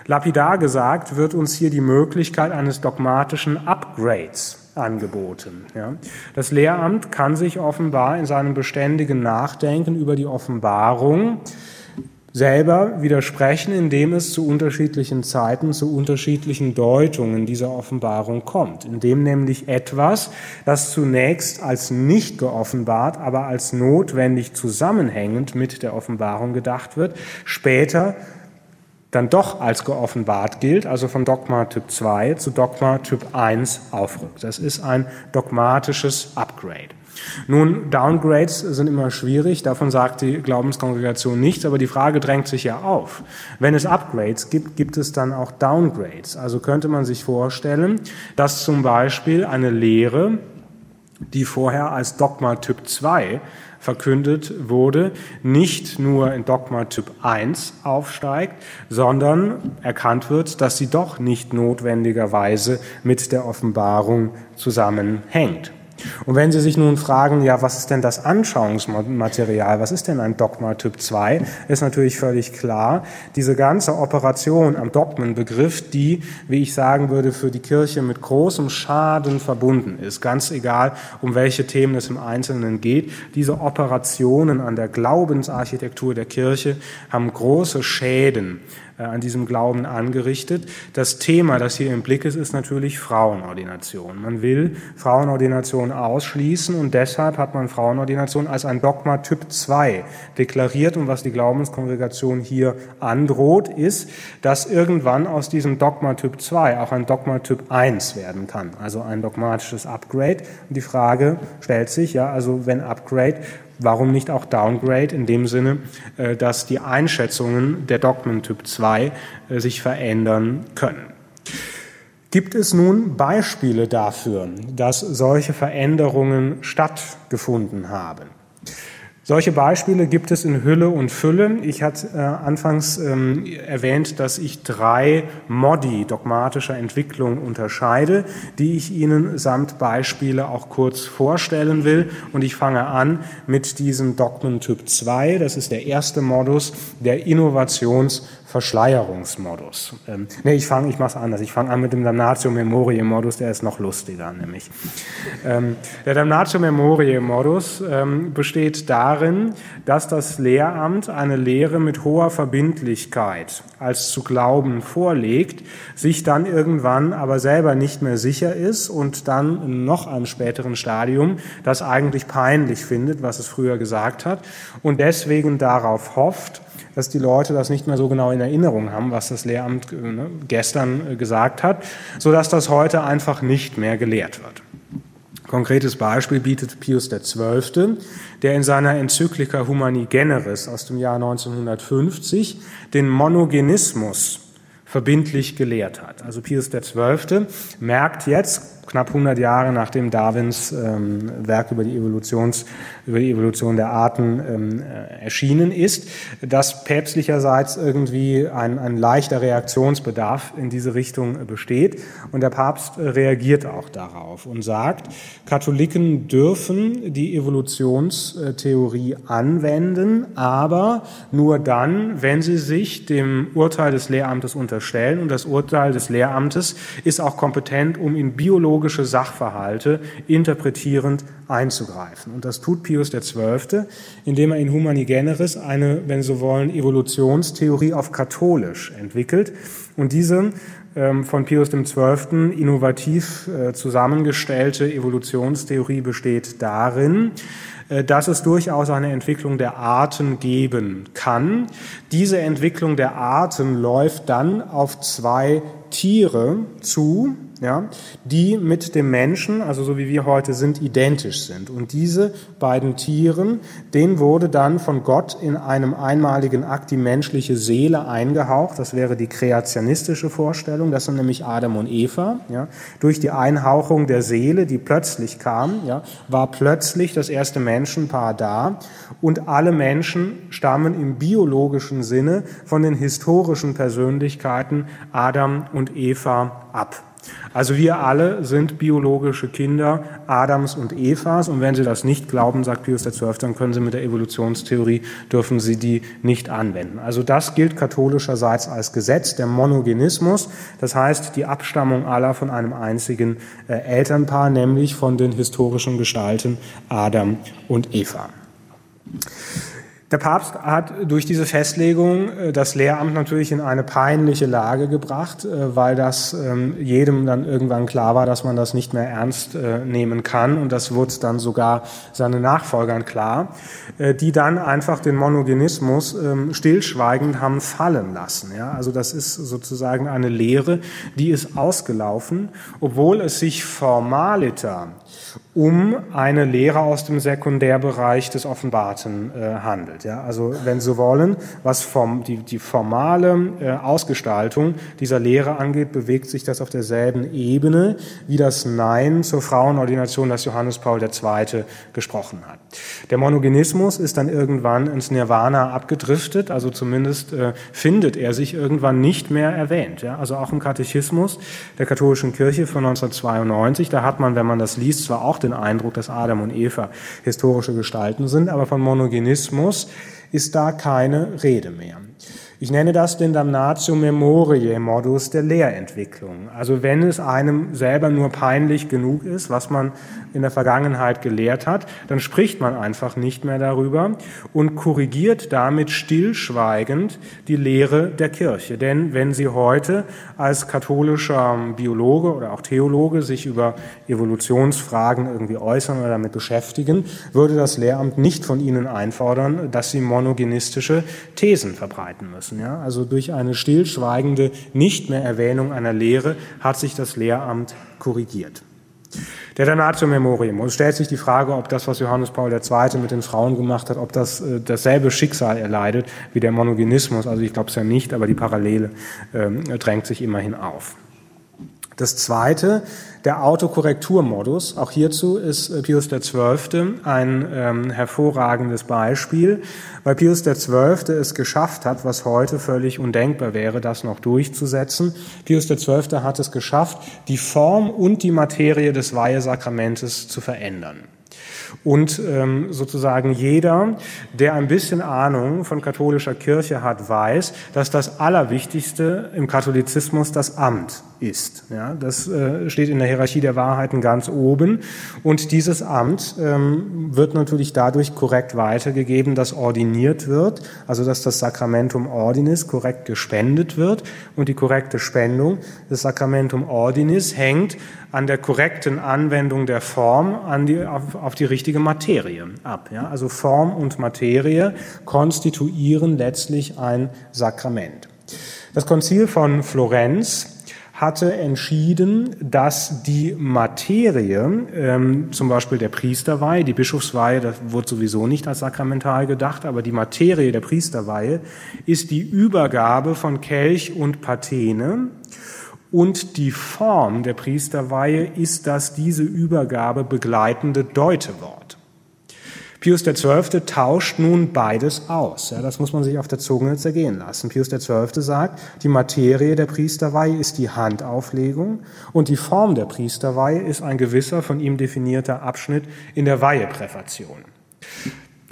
Lapidar gesagt wird uns hier die Möglichkeit eines dogmatischen Upgrades angeboten. Ja. Das Lehramt kann sich offenbar in seinem beständigen Nachdenken über die Offenbarung selber widersprechen, indem es zu unterschiedlichen Zeiten, zu unterschiedlichen Deutungen dieser Offenbarung kommt, indem nämlich etwas, das zunächst als nicht geoffenbart, aber als notwendig zusammenhängend mit der Offenbarung gedacht wird, später dann doch als geoffenbart gilt, also von Dogma Typ 2 zu Dogma Typ 1 aufrückt. Das ist ein dogmatisches Upgrade. Nun, Downgrades sind immer schwierig, davon sagt die Glaubenskongregation nichts, aber die Frage drängt sich ja auf. Wenn es Upgrades gibt, gibt es dann auch Downgrades. Also könnte man sich vorstellen, dass zum Beispiel eine Lehre, die vorher als Dogma Typ 2 verkündet wurde, nicht nur in Dogma Typ 1 aufsteigt, sondern erkannt wird, dass sie doch nicht notwendigerweise mit der Offenbarung zusammenhängt. Und wenn Sie sich nun fragen, ja, was ist denn das Anschauungsmaterial? Was ist denn ein Dogma Typ 2? Ist natürlich völlig klar. Diese ganze Operation am Dogmenbegriff, die, wie ich sagen würde, für die Kirche mit großem Schaden verbunden ist, ganz egal, um welche Themen es im Einzelnen geht, diese Operationen an der Glaubensarchitektur der Kirche haben große Schäden an diesem Glauben angerichtet. Das Thema, das hier im Blick ist, ist natürlich Frauenordination. Man will Frauenordination ausschließen und deshalb hat man Frauenordination als ein Dogma Typ 2 deklariert. Und was die Glaubenskongregation hier androht, ist, dass irgendwann aus diesem Dogma Typ 2 auch ein Dogma Typ 1 werden kann, also ein dogmatisches Upgrade. Und die Frage stellt sich, ja, also wenn Upgrade, Warum nicht auch Downgrade in dem Sinne, äh, dass die Einschätzungen der Dogmen Typ 2 äh, sich verändern können? Gibt es nun Beispiele dafür, dass solche Veränderungen stattgefunden haben? Solche Beispiele gibt es in Hülle und Fülle. Ich hatte äh, anfangs ähm, erwähnt, dass ich drei Modi dogmatischer Entwicklung unterscheide, die ich Ihnen samt Beispiele auch kurz vorstellen will. Und ich fange an mit diesem Dogmen Typ 2. Das ist der erste Modus der Innovations- Verschleierungsmodus. Ähm, nee, ich fange, ich mache es anders. Ich fange an mit dem Damnatio Memoriae Modus, der ist noch lustiger, nämlich. Ähm, der Damnatio Memoriae Modus ähm, besteht darin, dass das Lehramt eine Lehre mit hoher Verbindlichkeit als zu glauben vorlegt, sich dann irgendwann aber selber nicht mehr sicher ist und dann in noch einem späteren Stadium das eigentlich peinlich findet, was es früher gesagt hat und deswegen darauf hofft, dass die Leute das nicht mehr so genau in Erinnerung haben, was das Lehramt äh, ne, gestern äh, gesagt hat, sodass das heute einfach nicht mehr gelehrt wird. Konkretes Beispiel bietet Pius XII., der in seiner Enzyklika Humani Generis aus dem Jahr 1950 den Monogenismus verbindlich gelehrt hat. Also Pius XII. merkt jetzt, knapp 100 Jahre nachdem Darwins ähm, Werk über die, Evolutions, über die Evolution der Arten ähm, äh, erschienen ist, dass päpstlicherseits irgendwie ein, ein leichter Reaktionsbedarf in diese Richtung besteht. Und der Papst reagiert auch darauf und sagt, Katholiken dürfen die Evolutionstheorie anwenden, aber nur dann, wenn sie sich dem Urteil des Lehramtes unterstellen. Und das Urteil des Lehramtes ist auch kompetent, um in biologische Sachverhalte interpretierend einzugreifen. Und das tut Pius XII., indem er in Humani Generis eine, wenn Sie so wollen, Evolutionstheorie auf katholisch entwickelt. Und diese ähm, von Pius XII. innovativ äh, zusammengestellte Evolutionstheorie besteht darin, äh, dass es durchaus eine Entwicklung der Arten geben kann. Diese Entwicklung der Arten läuft dann auf zwei Tiere zu, ja, die mit dem Menschen, also so wie wir heute sind, identisch sind. Und diese beiden Tieren, denen wurde dann von Gott in einem einmaligen Akt die menschliche Seele eingehaucht. Das wäre die kreationistische Vorstellung. Das sind nämlich Adam und Eva. Ja. Durch die Einhauchung der Seele, die plötzlich kam, ja, war plötzlich das erste Menschenpaar da. Und alle Menschen stammen im biologischen Sinne von den historischen Persönlichkeiten Adam und Eva ab. Also wir alle sind biologische Kinder Adams und Evas und wenn Sie das nicht glauben, sagt Pius XII., dann können Sie mit der Evolutionstheorie, dürfen Sie die nicht anwenden. Also das gilt katholischerseits als Gesetz, der Monogenismus, das heißt die Abstammung aller von einem einzigen äh, Elternpaar, nämlich von den historischen Gestalten Adam und Eva. Der Papst hat durch diese Festlegung äh, das Lehramt natürlich in eine peinliche Lage gebracht, äh, weil das ähm, jedem dann irgendwann klar war, dass man das nicht mehr ernst äh, nehmen kann. Und das wurde dann sogar seinen Nachfolgern klar, die dann einfach den Monogenismus ähm, stillschweigend haben fallen lassen. Also das ist sozusagen eine Lehre, die ist ausgelaufen, obwohl es sich formaliter um eine Lehre aus dem Sekundärbereich des Offenbarten äh, handelt. Ja? Also wenn Sie wollen, was vom, die, die formale äh, Ausgestaltung dieser Lehre angeht, bewegt sich das auf derselben Ebene wie das Nein zur Frauenordination, das Johannes Paul II. gesprochen hat. Der Monogenismus ist dann irgendwann ins Nirvana abgedriftet, also zumindest äh, findet er sich irgendwann nicht mehr erwähnt. Ja? Also auch im Katechismus der katholischen Kirche von 1992, da hat man, wenn man das liest, zwar auch den Eindruck, dass Adam und Eva historische Gestalten sind, aber von Monogenismus ist da keine Rede mehr. Ich nenne das den Damnatio Memoriae Modus der Lehrentwicklung. Also wenn es einem selber nur peinlich genug ist, was man in der Vergangenheit gelehrt hat, dann spricht man einfach nicht mehr darüber und korrigiert damit stillschweigend die Lehre der Kirche. Denn wenn Sie heute als katholischer Biologe oder auch Theologe sich über Evolutionsfragen irgendwie äußern oder damit beschäftigen, würde das Lehramt nicht von Ihnen einfordern, dass Sie monogenistische Thesen verbreiten müssen lassen. Ja? Also durch eine stillschweigende Nicht mehr Erwähnung einer Lehre hat sich das Lehramt korrigiert. Der Danatio Memoriam. Und stellt sich die Frage, ob das, was Johannes Paul II. mit den Frauen gemacht hat, ob das äh, dasselbe Schicksal erleidet wie der Monogenismus. Also ich glaube es ja nicht, aber die Parallele ähm, drängt sich immerhin auf. Das zweite, der Autokorrekturmodus. Auch hierzu ist äh, Pius XII. ein ähm, hervorragendes Beispiel, weil Pius XII. es geschafft hat, was heute völlig undenkbar wäre, das noch durchzusetzen. Pius XII. hat es geschafft, die Form und die Materie des Weihesakramentes zu verändern. Und ähm, sozusagen jeder, der ein bisschen Ahnung von katholischer Kirche hat, weiß, dass das Allerwichtigste im Katholizismus das Amt ist. Ja, das äh, steht in der Hierarchie der Wahrheiten ganz oben. Und dieses Amt ähm, wird natürlich dadurch korrekt weitergegeben, dass ordiniert wird, also dass das Sakramentum Ordinis korrekt gespendet wird. Und die korrekte Spendung des Sakramentum Ordinis hängt an der korrekten Anwendung der Form an die, auf, auf die richtige Materie ab. Ja? Also Form und Materie konstituieren letztlich ein Sakrament. Das Konzil von Florenz hatte entschieden, dass die Materie, ähm, zum Beispiel der Priesterweihe, die Bischofsweihe, das wurde sowieso nicht als sakramental gedacht, aber die Materie der Priesterweihe ist die Übergabe von Kelch und Patene und die Form der Priesterweihe ist das diese Übergabe begleitende Deutewort. Pius XII. tauscht nun beides aus. Ja, das muss man sich auf der Zunge zergehen lassen. Pius XII. sagt, die Materie der Priesterweihe ist die Handauflegung und die Form der Priesterweihe ist ein gewisser von ihm definierter Abschnitt in der Weihepräfation.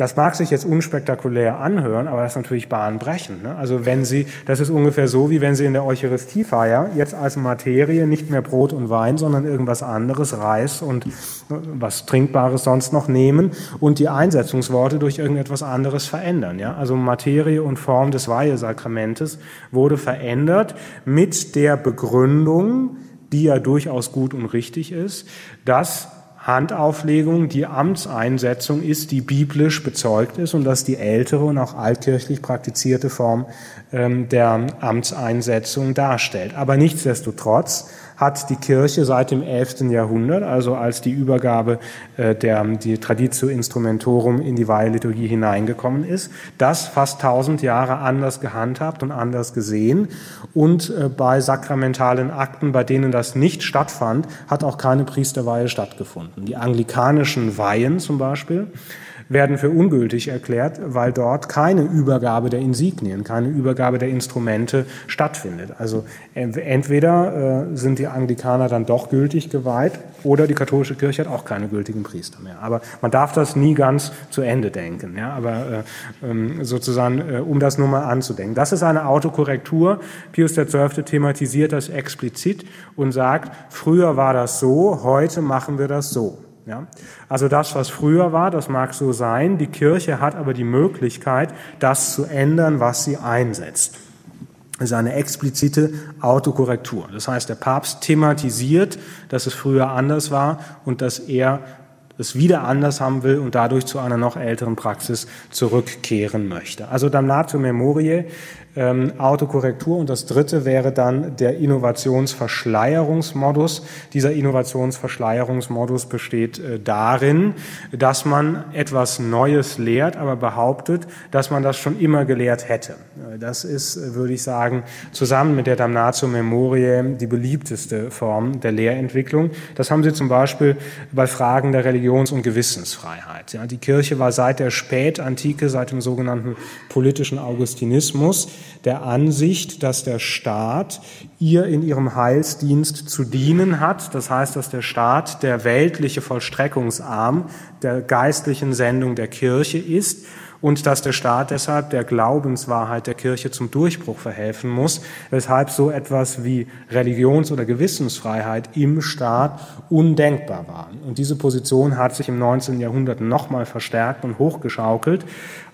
Das mag sich jetzt unspektakulär anhören, aber das ist natürlich bahnbrechend. Ne? Also wenn Sie, das ist ungefähr so, wie wenn Sie in der Eucharistiefeier jetzt als Materie nicht mehr Brot und Wein, sondern irgendwas anderes, Reis und was Trinkbares sonst noch nehmen und die Einsetzungsworte durch irgendetwas anderes verändern. Ja? Also Materie und Form des Weihesakramentes wurde verändert mit der Begründung, die ja durchaus gut und richtig ist, dass Handauflegung die Amtseinsetzung ist, die biblisch bezeugt ist und dass die ältere und auch altkirchlich praktizierte Form ähm, der Amtseinsetzung darstellt. Aber nichtsdestotrotz hat die Kirche seit dem 11. Jahrhundert, also als die Übergabe äh, der die Traditio Instrumentorum in die Weiheliturgie hineingekommen ist, das fast tausend Jahre anders gehandhabt und anders gesehen. Und äh, bei sakramentalen Akten, bei denen das nicht stattfand, hat auch keine Priesterweihe stattgefunden. Die anglikanischen Weihen zum Beispiel werden für ungültig erklärt, weil dort keine Übergabe der Insignien, keine Übergabe der Instrumente stattfindet. Also entweder äh, sind die Anglikaner dann doch gültig geweiht oder die katholische Kirche hat auch keine gültigen Priester mehr. Aber man darf das nie ganz zu Ende denken. Ja? Aber äh, ähm, sozusagen, äh, um das nur mal anzudenken. Das ist eine Autokorrektur. Pius XII. thematisiert das explizit und sagt, früher war das so, heute machen wir das so. Ja? Also das, was früher war, das mag so sein. Die Kirche hat aber die Möglichkeit, das zu ändern, was sie einsetzt. Das ist eine explizite Autokorrektur. Das heißt, der Papst thematisiert, dass es früher anders war und dass er es wieder anders haben will und dadurch zu einer noch älteren Praxis zurückkehren möchte. Also Damnatio Memoriae ähm, Autokorrektur. Und das dritte wäre dann der Innovationsverschleierungsmodus. Dieser Innovationsverschleierungsmodus besteht äh, darin, dass man etwas Neues lehrt, aber behauptet, dass man das schon immer gelehrt hätte. Äh, das ist, äh, würde ich sagen, zusammen mit der Damnatio Memoriae die beliebteste Form der Lehrentwicklung. Das haben Sie zum Beispiel bei Fragen der Religions- und Gewissensfreiheit. Ja, die Kirche war seit der Spätantike, seit dem sogenannten politischen Augustinismus, der Ansicht, dass der Staat ihr in ihrem Heilsdienst zu dienen hat. Das heißt, dass der Staat der weltliche Vollstreckungsarm der geistlichen Sendung der Kirche ist und dass der Staat deshalb der Glaubenswahrheit der Kirche zum Durchbruch verhelfen muss, weshalb so etwas wie Religions- oder Gewissensfreiheit im Staat undenkbar war. Und diese Position hat sich im 19. Jahrhundert nochmal verstärkt und hochgeschaukelt,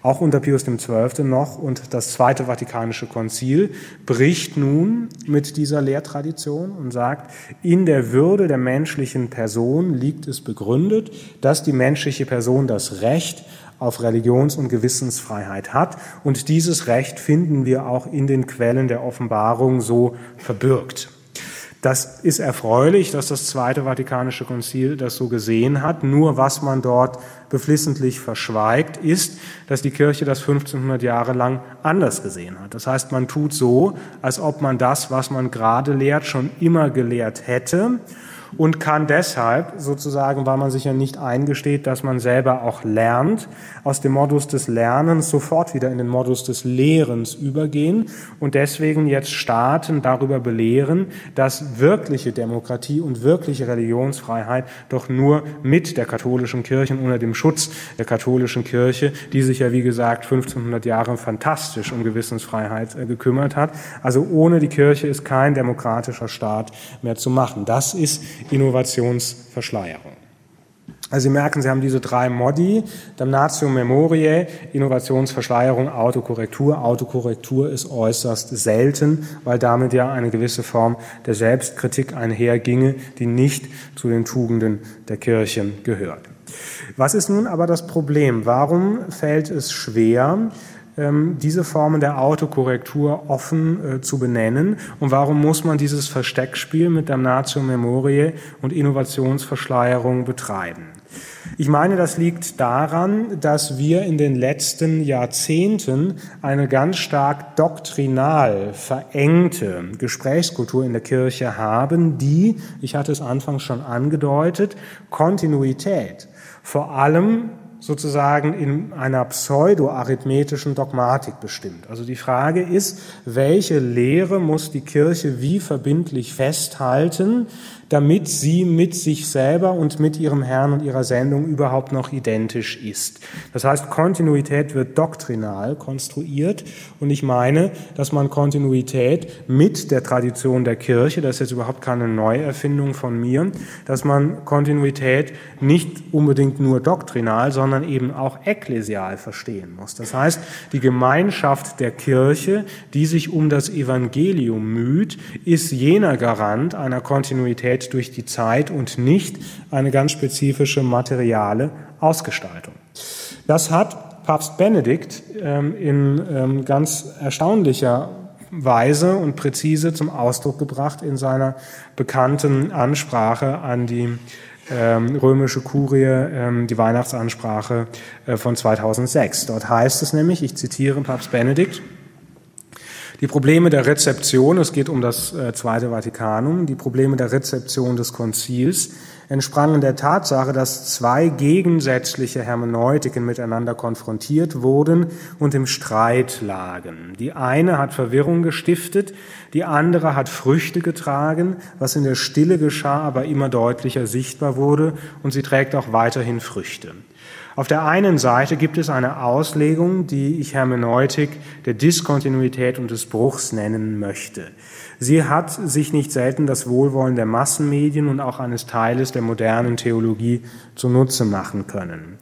auch unter Pius XII. noch. Und das Zweite Vatikanische Konzil bricht nun mit dieser Lehrtradition und sagt, in der Würde der menschlichen Person liegt es begründet, dass die menschliche Person das Recht auf Religions- und Gewissensfreiheit hat. Und dieses Recht finden wir auch in den Quellen der Offenbarung so verbürgt. Das ist erfreulich, dass das Zweite Vatikanische Konzil das so gesehen hat. Nur was man dort beflissentlich verschweigt, ist, dass die Kirche das 1500 Jahre lang anders gesehen hat. Das heißt, man tut so, als ob man das, was man gerade lehrt, schon immer gelehrt hätte und kann deshalb sozusagen, weil man sich ja nicht eingesteht, dass man selber auch lernt, aus dem Modus des Lernens sofort wieder in den Modus des Lehrens übergehen und deswegen jetzt Staaten darüber belehren, dass wirkliche Demokratie und wirkliche Religionsfreiheit doch nur mit der katholischen Kirche und unter dem Schutz der katholischen Kirche, die sich ja wie gesagt 1500 Jahre fantastisch um Gewissensfreiheit äh, gekümmert hat. Also ohne die Kirche ist kein demokratischer Staat mehr zu machen. Das ist Innovationsverschleierung. Also Sie merken, Sie haben diese drei Modi, Damnatio Memoriae, Innovationsverschleierung, Autokorrektur. Autokorrektur ist äußerst selten, weil damit ja eine gewisse Form der Selbstkritik einherginge, die nicht zu den Tugenden der Kirche gehört. Was ist nun aber das Problem? Warum fällt es schwer, diese Formen der Autokorrektur offen äh, zu benennen? Und warum muss man dieses Versteckspiel mit Damnatio Memoriae und Innovationsverschleierung betreiben? Ich meine, das liegt daran, dass wir in den letzten Jahrzehnten eine ganz stark doktrinal verengte Gesprächskultur in der Kirche haben, die, ich hatte es anfangs schon angedeutet, Kontinuität vor allem sozusagen in einer pseudo-arithmetischen Dogmatik bestimmt. Also die Frage ist, welche Lehre muss die Kirche wie verbindlich festhalten, damit sie mit sich selber und mit ihrem Herrn und ihrer Sendung überhaupt noch identisch ist. Das heißt, Kontinuität wird doktrinal konstruiert und ich meine, dass man Kontinuität mit der Tradition der Kirche, das ist jetzt überhaupt keine Neuerfindung von mir, dass man Kontinuität nicht unbedingt nur doktrinal, sondern eben auch ekklesial verstehen muss. Das heißt, die Gemeinschaft der Kirche, die sich um das Evangelium müht, ist jener Garant einer Kontinuität durch die Zeit und nicht eine ganz spezifische materiale Ausgestaltung. Das hat Papst Benedikt ähm, in ähm, ganz erstaunlicher Weise und präzise zum Ausdruck gebracht in seiner bekannten Ansprache an die ähm, römische Kurie, ähm, die Weihnachtsansprache äh, von 2006. Dort heißt es nämlich, ich zitiere Papst Benedikt, die Probleme der Rezeption, es geht um das äh, Zweite Vatikanum, die Probleme der Rezeption des Konzils entsprangen der Tatsache, dass zwei gegensätzliche Hermeneutiken miteinander konfrontiert wurden und im Streit lagen. Die eine hat Verwirrung gestiftet, die andere hat Früchte getragen, was in der Stille geschah, aber immer deutlicher sichtbar wurde, und sie trägt auch weiterhin Früchte. Auf der einen Seite gibt es eine Auslegung, die ich Hermeneutik der Diskontinuität und des Bruchs nennen möchte. Sie hat sich nicht selten das Wohlwollen der Massenmedien und auch eines Teiles der modernen Theologie zunutze machen können.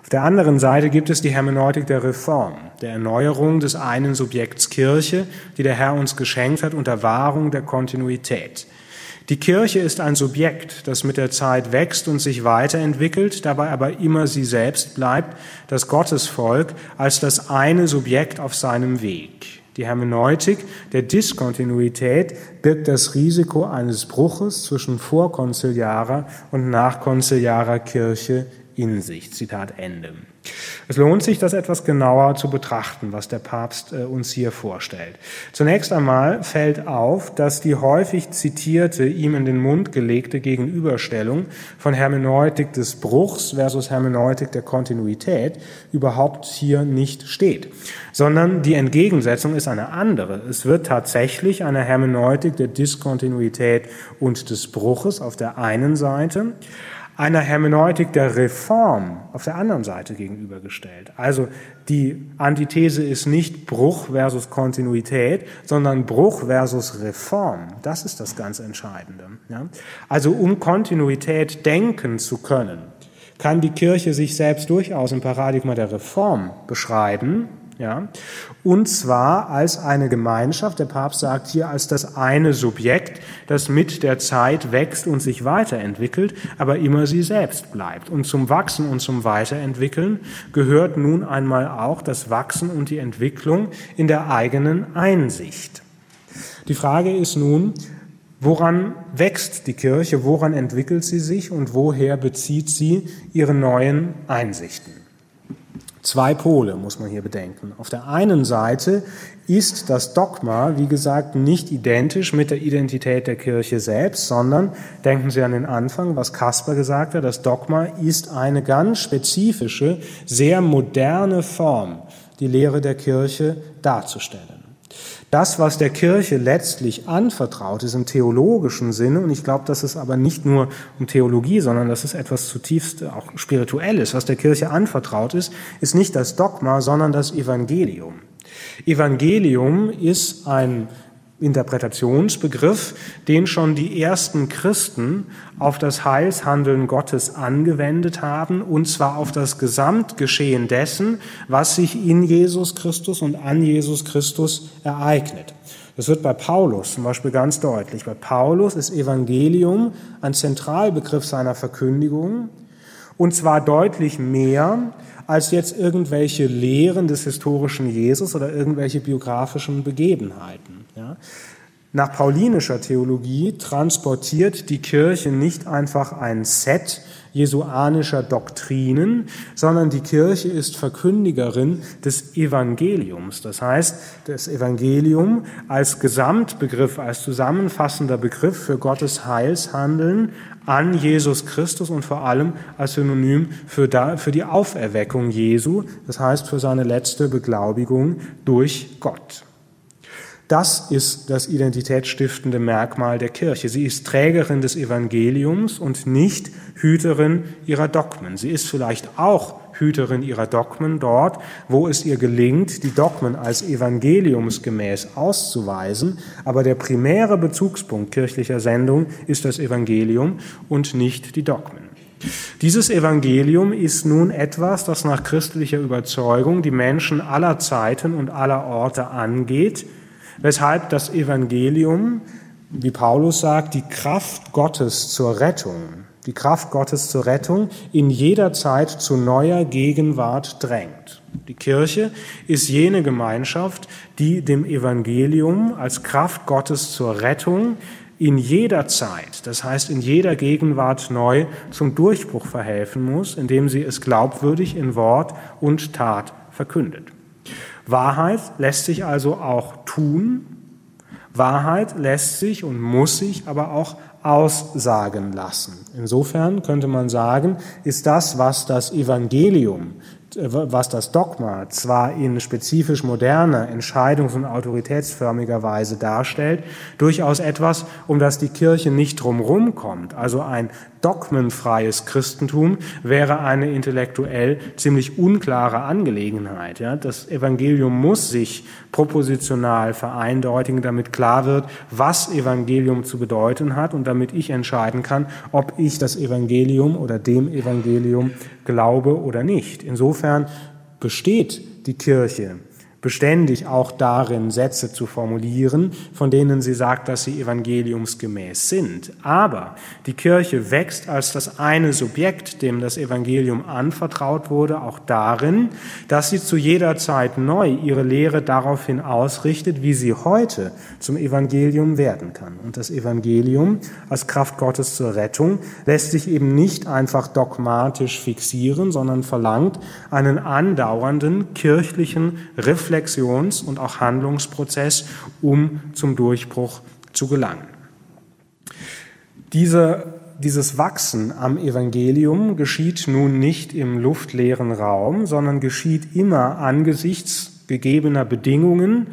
Auf der anderen Seite gibt es die Hermeneutik der Reform, der Erneuerung des einen Subjekts Kirche, die der Herr uns geschenkt hat unter Wahrung der Kontinuität. Die Kirche ist ein Subjekt, das mit der Zeit wächst und sich weiterentwickelt, dabei aber immer sie selbst bleibt, das Gottesvolk als das eine Subjekt auf seinem Weg. Die Hermeneutik der Diskontinuität birgt das Risiko eines Bruches zwischen vorkonziliarer und nachkonziliarer Kirche in sich. Zitat Ende. Es lohnt sich, das etwas genauer zu betrachten, was der Papst äh, uns hier vorstellt. Zunächst einmal fällt auf, dass die häufig zitierte, ihm in den Mund gelegte Gegenüberstellung von Hermeneutik des Bruchs versus Hermeneutik der Kontinuität überhaupt hier nicht steht, sondern die Entgegensetzung ist eine andere. Es wird tatsächlich eine Hermeneutik der Diskontinuität und des Bruches auf der einen Seite einer Hermeneutik der Reform auf der anderen Seite gegenübergestellt. Also die Antithese ist nicht Bruch versus Kontinuität, sondern Bruch versus Reform. Das ist das ganz Entscheidende. Ja? Also um Kontinuität denken zu können, kann die Kirche sich selbst durchaus im Paradigma der Reform beschreiben, ja, und zwar als eine Gemeinschaft, der Papst sagt hier, als das eine Subjekt, das mit der Zeit wächst und sich weiterentwickelt, aber immer sie selbst bleibt. Und zum Wachsen und zum Weiterentwickeln gehört nun einmal auch das Wachsen und die Entwicklung in der eigenen Einsicht. Die Frage ist nun, Woran wächst die Kirche, woran entwickelt sie sich und woher bezieht sie ihre neuen Einsichten? Zwei Pole muss man hier bedenken. Auf der einen Seite ist das Dogma, wie gesagt, nicht identisch mit der Identität der Kirche selbst, sondern denken Sie an den Anfang, was Kasper gesagt hat, das Dogma ist eine ganz spezifische, sehr moderne Form, die Lehre der Kirche darzustellen. Das, was der Kirche letztlich anvertraut ist im theologischen Sinne, und ich glaube, dass es aber nicht nur um Theologie, sondern das ist etwas zutiefst auch spirituelles, was der Kirche anvertraut ist, ist nicht das Dogma, sondern das Evangelium. Evangelium ist ein Interpretationsbegriff, den schon die ersten Christen auf das Heilshandeln Gottes angewendet haben, und zwar auf das Gesamtgeschehen dessen, was sich in Jesus Christus und an Jesus Christus ereignet. Das wird bei Paulus zum Beispiel ganz deutlich. Bei Paulus ist Evangelium ein Zentralbegriff seiner Verkündigung, und zwar deutlich mehr als jetzt irgendwelche Lehren des historischen Jesus oder irgendwelche biografischen Begebenheiten. Ja. Nach paulinischer Theologie transportiert die Kirche nicht einfach ein Set jesuanischer Doktrinen, sondern die Kirche ist Verkündigerin des Evangeliums. Das heißt, das Evangelium als Gesamtbegriff, als zusammenfassender Begriff für Gottes Heilshandeln an Jesus Christus und vor allem als Synonym für, die Auferweckung Jesu, das heißt für seine letzte Beglaubigung durch Gott. Das ist das identitätsstiftende Merkmal der Kirche. Sie ist Trägerin des Evangeliums und nicht Hüterin ihrer Dogmen. Sie ist vielleicht auch Hüterin ihrer Dogmen dort, wo es ihr gelingt, die Dogmen als evangeliumsgemäß auszuweisen, aber der primäre Bezugspunkt kirchlicher Sendung ist das Evangelium und nicht die Dogmen. Dieses Evangelium ist nun etwas, das nach christlicher Überzeugung die Menschen aller Zeiten und aller Orte angeht, weshalb das Evangelium, wie Paulus sagt, die Kraft Gottes zur Rettung, die Kraft Gottes zur Rettung in jeder Zeit zu neuer Gegenwart drängt. Die Kirche ist jene Gemeinschaft, die dem Evangelium als Kraft Gottes zur Rettung in jeder Zeit, das heißt in jeder Gegenwart neu zum Durchbruch verhelfen muss, indem sie es glaubwürdig in Wort und Tat verkündet. Wahrheit lässt sich also auch tun. Wahrheit lässt sich und muss sich aber auch aussagen lassen. Insofern könnte man sagen, ist das, was das Evangelium, was das Dogma zwar in spezifisch moderner, entscheidungs- und autoritätsförmiger Weise darstellt, durchaus etwas, um das die Kirche nicht drumherum kommt. Also ein dogmenfreies Christentum wäre eine intellektuell ziemlich unklare Angelegenheit. Ja? Das Evangelium muss sich propositional vereindeutigen, damit klar wird, was Evangelium zu bedeuten hat und damit ich entscheiden kann, ob ich das Evangelium oder dem Evangelium glaube oder nicht. Insofern besteht die Kirche beständig auch darin, Sätze zu formulieren, von denen sie sagt, dass sie evangeliumsgemäß sind. Aber die Kirche wächst als das eine Subjekt, dem das Evangelium anvertraut wurde, auch darin, dass sie zu jeder Zeit neu ihre Lehre daraufhin ausrichtet, wie sie heute zum Evangelium werden kann. Und das Evangelium als Kraft Gottes zur Rettung lässt sich eben nicht einfach dogmatisch fixieren, sondern verlangt einen andauernden kirchlichen Reflexion Reflexions- und auch Handlungsprozess, um zum Durchbruch zu gelangen. Diese, dieses Wachsen am Evangelium geschieht nun nicht im luftleeren Raum, sondern geschieht immer angesichts gegebener Bedingungen,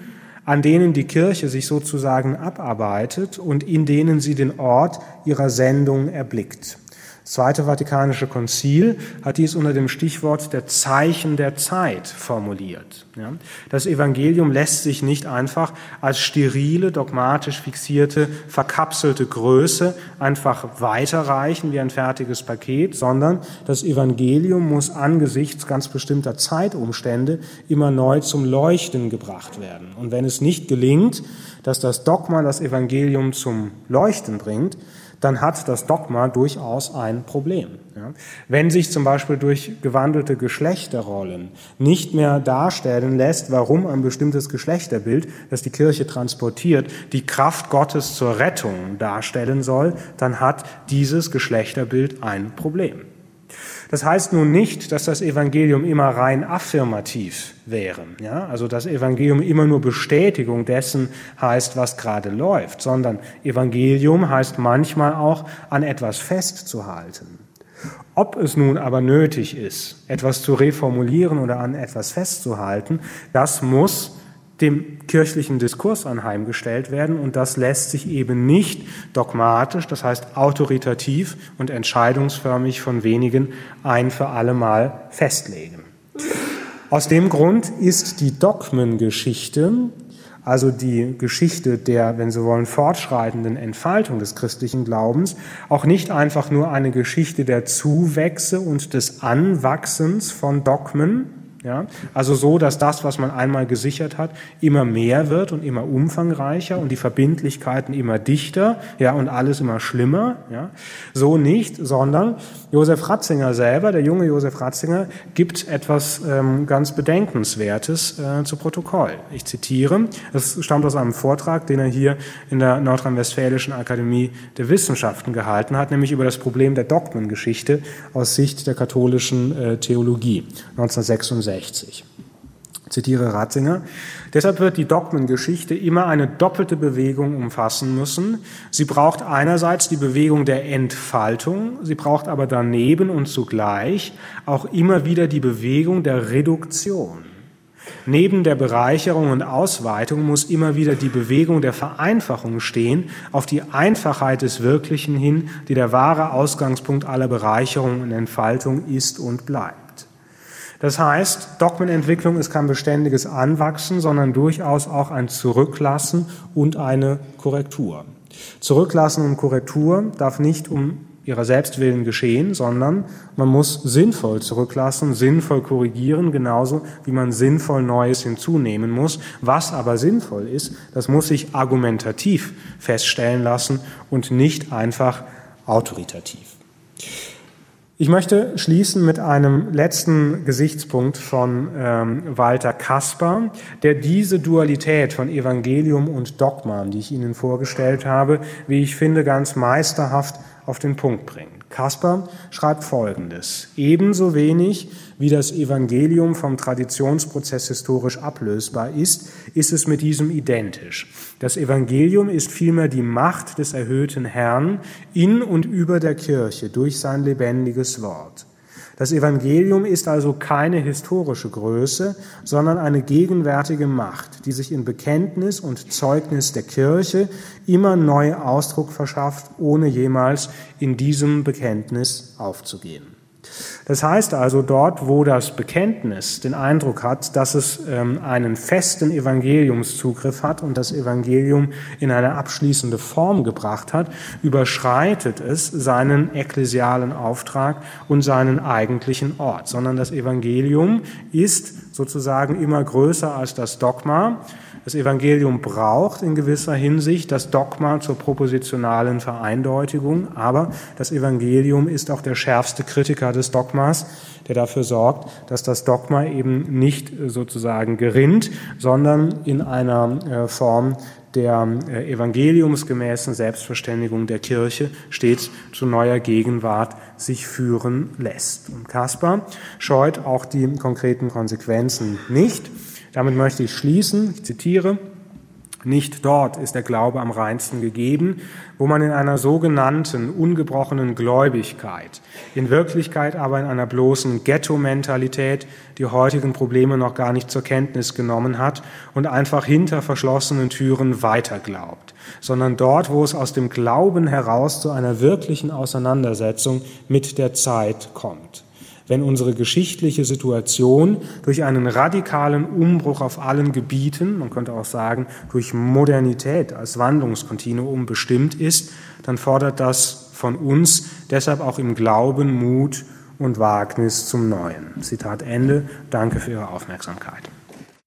an denen die Kirche sich sozusagen abarbeitet und in denen sie den Ort ihrer Sendung erblickt. Zweite Vatikanische Konzil hat dies unter dem Stichwort der Zeichen der Zeit formuliert. Das Evangelium lässt sich nicht einfach als sterile, dogmatisch fixierte, verkapselte Größe einfach weiterreichen wie ein fertiges Paket, sondern das Evangelium muss angesichts ganz bestimmter Zeitumstände immer neu zum Leuchten gebracht werden. Und wenn es nicht gelingt, dass das Dogma das Evangelium zum Leuchten bringt, dann hat das Dogma durchaus ein Problem. Ja. Wenn sich zum Beispiel durch gewandelte Geschlechterrollen nicht mehr darstellen lässt, warum ein bestimmtes Geschlechterbild, das die Kirche transportiert, die Kraft Gottes zur Rettung darstellen soll, dann hat dieses Geschlechterbild ein Problem. Das heißt nun nicht, dass das Evangelium immer rein affirmativ wäre. Ja? Also das Evangelium immer nur Bestätigung dessen heißt, was gerade läuft, sondern Evangelium heißt manchmal auch, an etwas festzuhalten. Ob es nun aber nötig ist, etwas zu reformulieren oder an etwas festzuhalten, das muss dem kirchlichen Diskurs anheimgestellt werden und das lässt sich eben nicht dogmatisch, das heißt autoritativ und entscheidungsförmig von wenigen ein für alle Mal festlegen. Aus dem Grund ist die Dogmengeschichte, also die Geschichte der, wenn Sie wollen, fortschreitenden Entfaltung des christlichen Glaubens, auch nicht einfach nur eine Geschichte der Zuwächse und des Anwachsens von Dogmen, Ja? Also so, dass das, was man einmal gesichert hat, immer mehr wird und immer umfangreicher und die Verbindlichkeiten immer dichter ja, und alles immer schlimmer. Ja? So nicht, sondern Josef Ratzinger selber, der junge Josef Ratzinger, gibt etwas ähm, ganz Bedenkenswertes äh, zu Protokoll. Ich zitiere, es stammt aus einem Vortrag, den er hier in der Nordrhein-Westfälischen Akademie der Wissenschaften gehalten hat, nämlich über das Problem der Dogmengeschichte aus Sicht der katholischen äh, Theologie 1966. 1960. Ich zitiere Ratzinger. Deshalb wird die Dogmengeschichte immer eine doppelte Bewegung umfassen müssen. Sie braucht einerseits die Bewegung der Entfaltung, sie braucht aber daneben und zugleich auch immer wieder die Bewegung der Reduktion. Neben der Bereicherung und Ausweitung muss immer wieder die Bewegung der Vereinfachung stehen, auf die Einfachheit des Wirklichen hin, die der wahre Ausgangspunkt aller Bereicherung und Entfaltung ist und bleibt. Das heißt, Dogmenentwicklung ist kein beständiges Anwachsen, sondern durchaus auch ein Zurücklassen und eine Korrektur. Zurücklassen und Korrektur darf nicht um ihrer selbst willen geschehen, sondern man muss sinnvoll zurücklassen, sinnvoll korrigieren, genauso wie man sinnvoll Neues hinzunehmen muss. Was aber sinnvoll ist, das muss sich argumentativ feststellen lassen und nicht einfach autoritativ. Ich möchte schließen mit einem letzten Gesichtspunkt von ähm, Walter Kasper, der diese Dualität von Evangelium und Dogma, die ich Ihnen vorgestellt habe, wie ich finde, ganz meisterhaft auf den Punkt bringt. Kasper schreibt Folgendes. Ebenso wenig wie das Evangelium vom Traditionsprozess historisch ablösbar ist, ist es mit diesem identisch. Das Evangelium ist vielmehr die Macht des erhöhten Herrn in und über der Kirche durch sein lebendiges Wort. Das Evangelium ist also keine historische Größe, sondern eine gegenwärtige Macht, die sich in Bekenntnis und Zeugnis der Kirche immer neu Ausdruck verschafft, ohne jemals in diesem Bekenntnis aufzugehen. Das heißt also, dort, wo das Bekenntnis den Eindruck hat, dass es ähm, einen festen Evangeliumszugriff hat und das Evangelium in eine abschließende Form gebracht hat, überschreitet es seinen ekklesialen Auftrag und seinen eigentlichen Ort, sondern das Evangelium ist sozusagen immer größer als das Dogma das Evangelium braucht in gewisser Hinsicht das Dogma zur propositionalen Vereindeutigung, aber das Evangelium ist auch der schärfste Kritiker des Dogmas, der dafür sorgt, dass das Dogma eben nicht sozusagen gerinnt, sondern in einer äh, Form der äh, evangeliumsgemäßen Selbstverständigung der Kirche stets zu neuer Gegenwart sich führen lässt. Und Kaspar scheut auch die konkreten Konsequenzen nicht. Damit möchte ich schließen. Ich zitiere. Nicht dort ist der Glaube am reinsten gegeben, wo man in einer sogenannten ungebrochenen Gläubigkeit, in Wirklichkeit aber in einer bloßen Ghetto-Mentalität die heutigen Probleme noch gar nicht zur Kenntnis genommen hat und einfach hinter verschlossenen Türen weiter glaubt, sondern dort, wo es aus dem Glauben heraus zu einer wirklichen Auseinandersetzung mit der Zeit kommt wenn unsere geschichtliche Situation durch einen radikalen Umbruch auf allen Gebieten, man könnte auch sagen durch Modernität als Wandlungskontinuum bestimmt ist, dann fordert das von uns deshalb auch im Glauben Mut und Wagnis zum Neuen. Zitat Ende. Danke für Ihre Aufmerksamkeit.